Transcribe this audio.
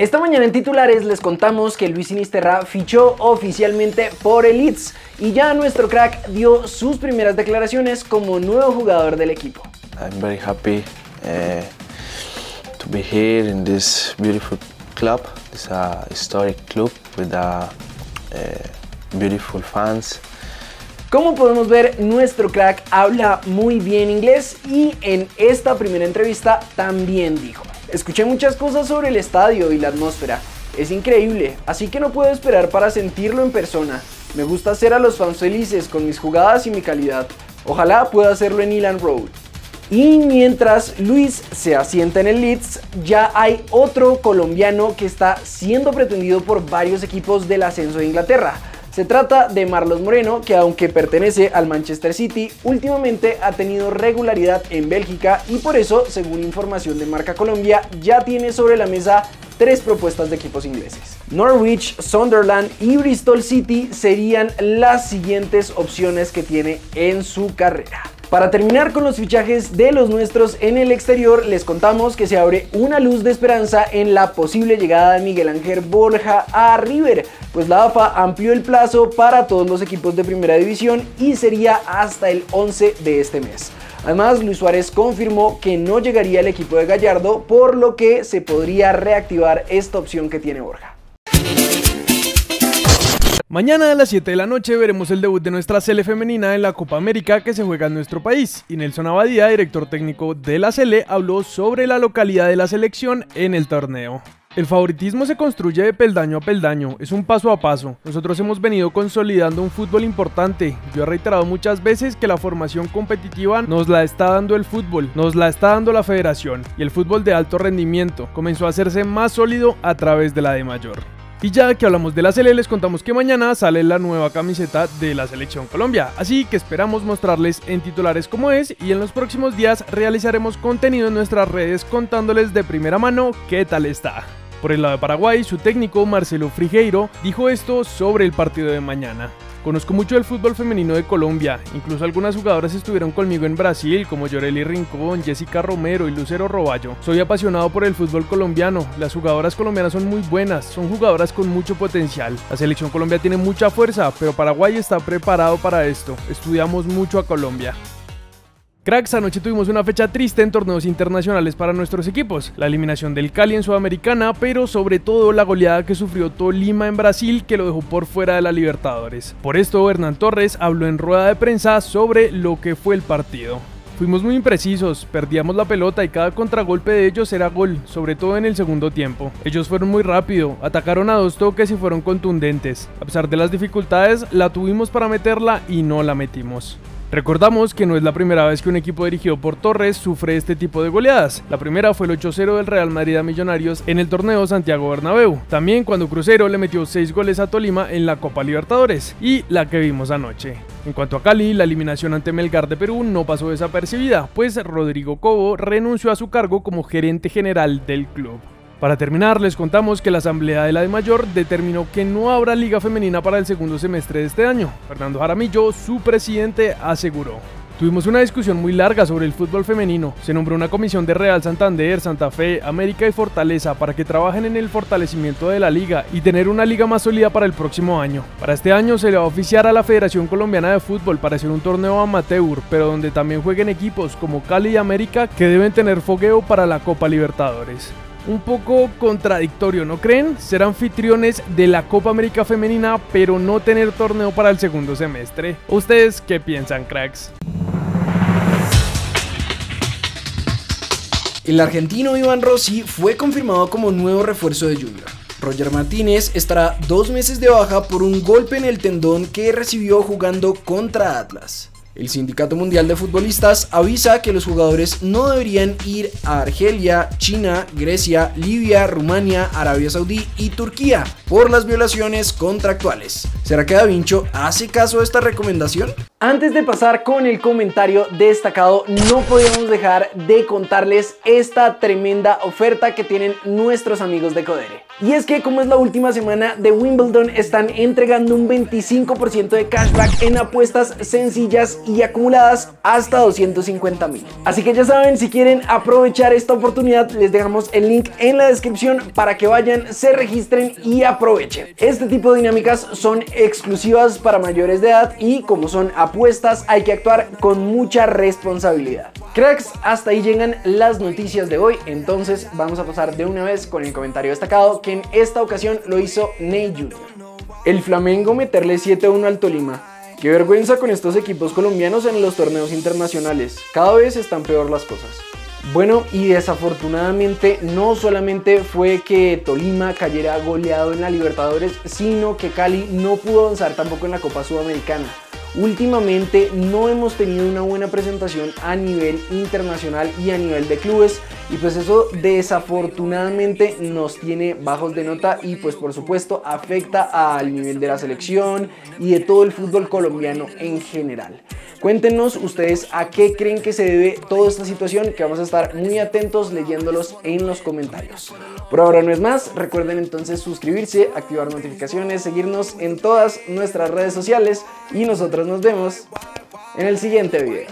Esta mañana en titulares les contamos que Luis Sinisterra fichó oficialmente por el Leeds y ya nuestro crack dio sus primeras declaraciones como nuevo jugador del equipo. I'm very happy uh, to be here in this beautiful club. It's a historic club with a, uh, beautiful fans. Como podemos ver, nuestro crack habla muy bien inglés y en esta primera entrevista también dijo. Escuché muchas cosas sobre el estadio y la atmósfera. Es increíble, así que no puedo esperar para sentirlo en persona. Me gusta hacer a los fans felices con mis jugadas y mi calidad. Ojalá pueda hacerlo en Elan Road. Y mientras Luis se asienta en el Leeds, ya hay otro colombiano que está siendo pretendido por varios equipos del ascenso de Inglaterra. Se trata de Marlos Moreno, que aunque pertenece al Manchester City, últimamente ha tenido regularidad en Bélgica y por eso, según información de Marca Colombia, ya tiene sobre la mesa tres propuestas de equipos ingleses. Norwich, Sunderland y Bristol City serían las siguientes opciones que tiene en su carrera. Para terminar con los fichajes de los nuestros en el exterior, les contamos que se abre una luz de esperanza en la posible llegada de Miguel Ángel Borja a River, pues la AFA amplió el plazo para todos los equipos de primera división y sería hasta el 11 de este mes. Además, Luis Suárez confirmó que no llegaría al equipo de Gallardo, por lo que se podría reactivar esta opción que tiene Borja. Mañana a las 7 de la noche veremos el debut de nuestra Sele femenina en la Copa América que se juega en nuestro país. Y Nelson Abadía, director técnico de la Sele, habló sobre la localidad de la selección en el torneo. El favoritismo se construye de peldaño a peldaño, es un paso a paso. Nosotros hemos venido consolidando un fútbol importante. Yo he reiterado muchas veces que la formación competitiva nos la está dando el fútbol, nos la está dando la federación y el fútbol de alto rendimiento comenzó a hacerse más sólido a través de la de mayor. Y ya que hablamos de la Sele, les contamos que mañana sale la nueva camiseta de la Selección Colombia, así que esperamos mostrarles en titulares cómo es y en los próximos días realizaremos contenido en nuestras redes contándoles de primera mano qué tal está. Por el lado de Paraguay, su técnico Marcelo Frigeiro dijo esto sobre el partido de mañana. Conozco mucho el fútbol femenino de Colombia, incluso algunas jugadoras estuvieron conmigo en Brasil, como Yoreli Rincón, Jessica Romero y Lucero Roballo. Soy apasionado por el fútbol colombiano, las jugadoras colombianas son muy buenas, son jugadoras con mucho potencial. La selección Colombia tiene mucha fuerza, pero Paraguay está preparado para esto. Estudiamos mucho a Colombia. Cracks, anoche tuvimos una fecha triste en torneos internacionales para nuestros equipos, la eliminación del Cali en Sudamericana, pero sobre todo la goleada que sufrió Tolima en Brasil que lo dejó por fuera de la Libertadores. Por esto, Hernán Torres habló en rueda de prensa sobre lo que fue el partido. Fuimos muy imprecisos, perdíamos la pelota y cada contragolpe de ellos era gol, sobre todo en el segundo tiempo. Ellos fueron muy rápido, atacaron a dos toques y fueron contundentes. A pesar de las dificultades, la tuvimos para meterla y no la metimos. Recordamos que no es la primera vez que un equipo dirigido por Torres sufre este tipo de goleadas. La primera fue el 8-0 del Real Madrid a Millonarios en el torneo Santiago Bernabéu. También cuando Crucero le metió 6 goles a Tolima en la Copa Libertadores y la que vimos anoche. En cuanto a Cali, la eliminación ante Melgar de Perú no pasó desapercibida, pues Rodrigo Cobo renunció a su cargo como gerente general del club. Para terminar, les contamos que la Asamblea de la de Mayor determinó que no habrá liga femenina para el segundo semestre de este año. Fernando Jaramillo, su presidente, aseguró. Tuvimos una discusión muy larga sobre el fútbol femenino. Se nombró una comisión de Real Santander, Santa Fe, América y Fortaleza para que trabajen en el fortalecimiento de la liga y tener una liga más sólida para el próximo año. Para este año se le va a oficiar a la Federación Colombiana de Fútbol para hacer un torneo amateur, pero donde también jueguen equipos como Cali y América que deben tener fogueo para la Copa Libertadores un poco contradictorio, ¿no creen? Ser anfitriones de la Copa América Femenina, pero no tener torneo para el segundo semestre. ¿Ustedes qué piensan, cracks? El argentino Iván Rossi fue confirmado como nuevo refuerzo de Junior. Roger Martínez estará dos meses de baja por un golpe en el tendón que recibió jugando contra Atlas. El Sindicato Mundial de Futbolistas avisa que los jugadores no deberían ir a Argelia, China, Grecia, Libia, Rumania, Arabia Saudí y Turquía por las violaciones contractuales. ¿Será que Da Vincho hace caso a esta recomendación? Antes de pasar con el comentario destacado, no podemos dejar de contarles esta tremenda oferta que tienen nuestros amigos de Codere. Y es que como es la última semana de Wimbledon, están entregando un 25% de cashback en apuestas sencillas y acumuladas hasta 250 mil. Así que ya saben, si quieren aprovechar esta oportunidad, les dejamos el link en la descripción para que vayan, se registren y aprovechen. Este tipo de dinámicas son exclusivas para mayores de edad y como son apuestas hay que actuar con mucha responsabilidad. Cracks, hasta ahí llegan las noticias de hoy, entonces vamos a pasar de una vez con el comentario destacado que en esta ocasión lo hizo Ney Jr. El Flamengo meterle 7-1 al Tolima. Qué vergüenza con estos equipos colombianos en los torneos internacionales. Cada vez están peor las cosas. Bueno, y desafortunadamente no solamente fue que Tolima cayera goleado en la Libertadores, sino que Cali no pudo avanzar tampoco en la Copa Sudamericana. Últimamente no hemos tenido una buena presentación a nivel internacional y a nivel de clubes y pues eso desafortunadamente nos tiene bajos de nota y pues por supuesto afecta al nivel de la selección y de todo el fútbol colombiano en general. Cuéntenos ustedes a qué creen que se debe toda esta situación, que vamos a estar muy atentos leyéndolos en los comentarios. Por ahora no es más, recuerden entonces suscribirse, activar notificaciones, seguirnos en todas nuestras redes sociales y nosotros nos vemos en el siguiente video.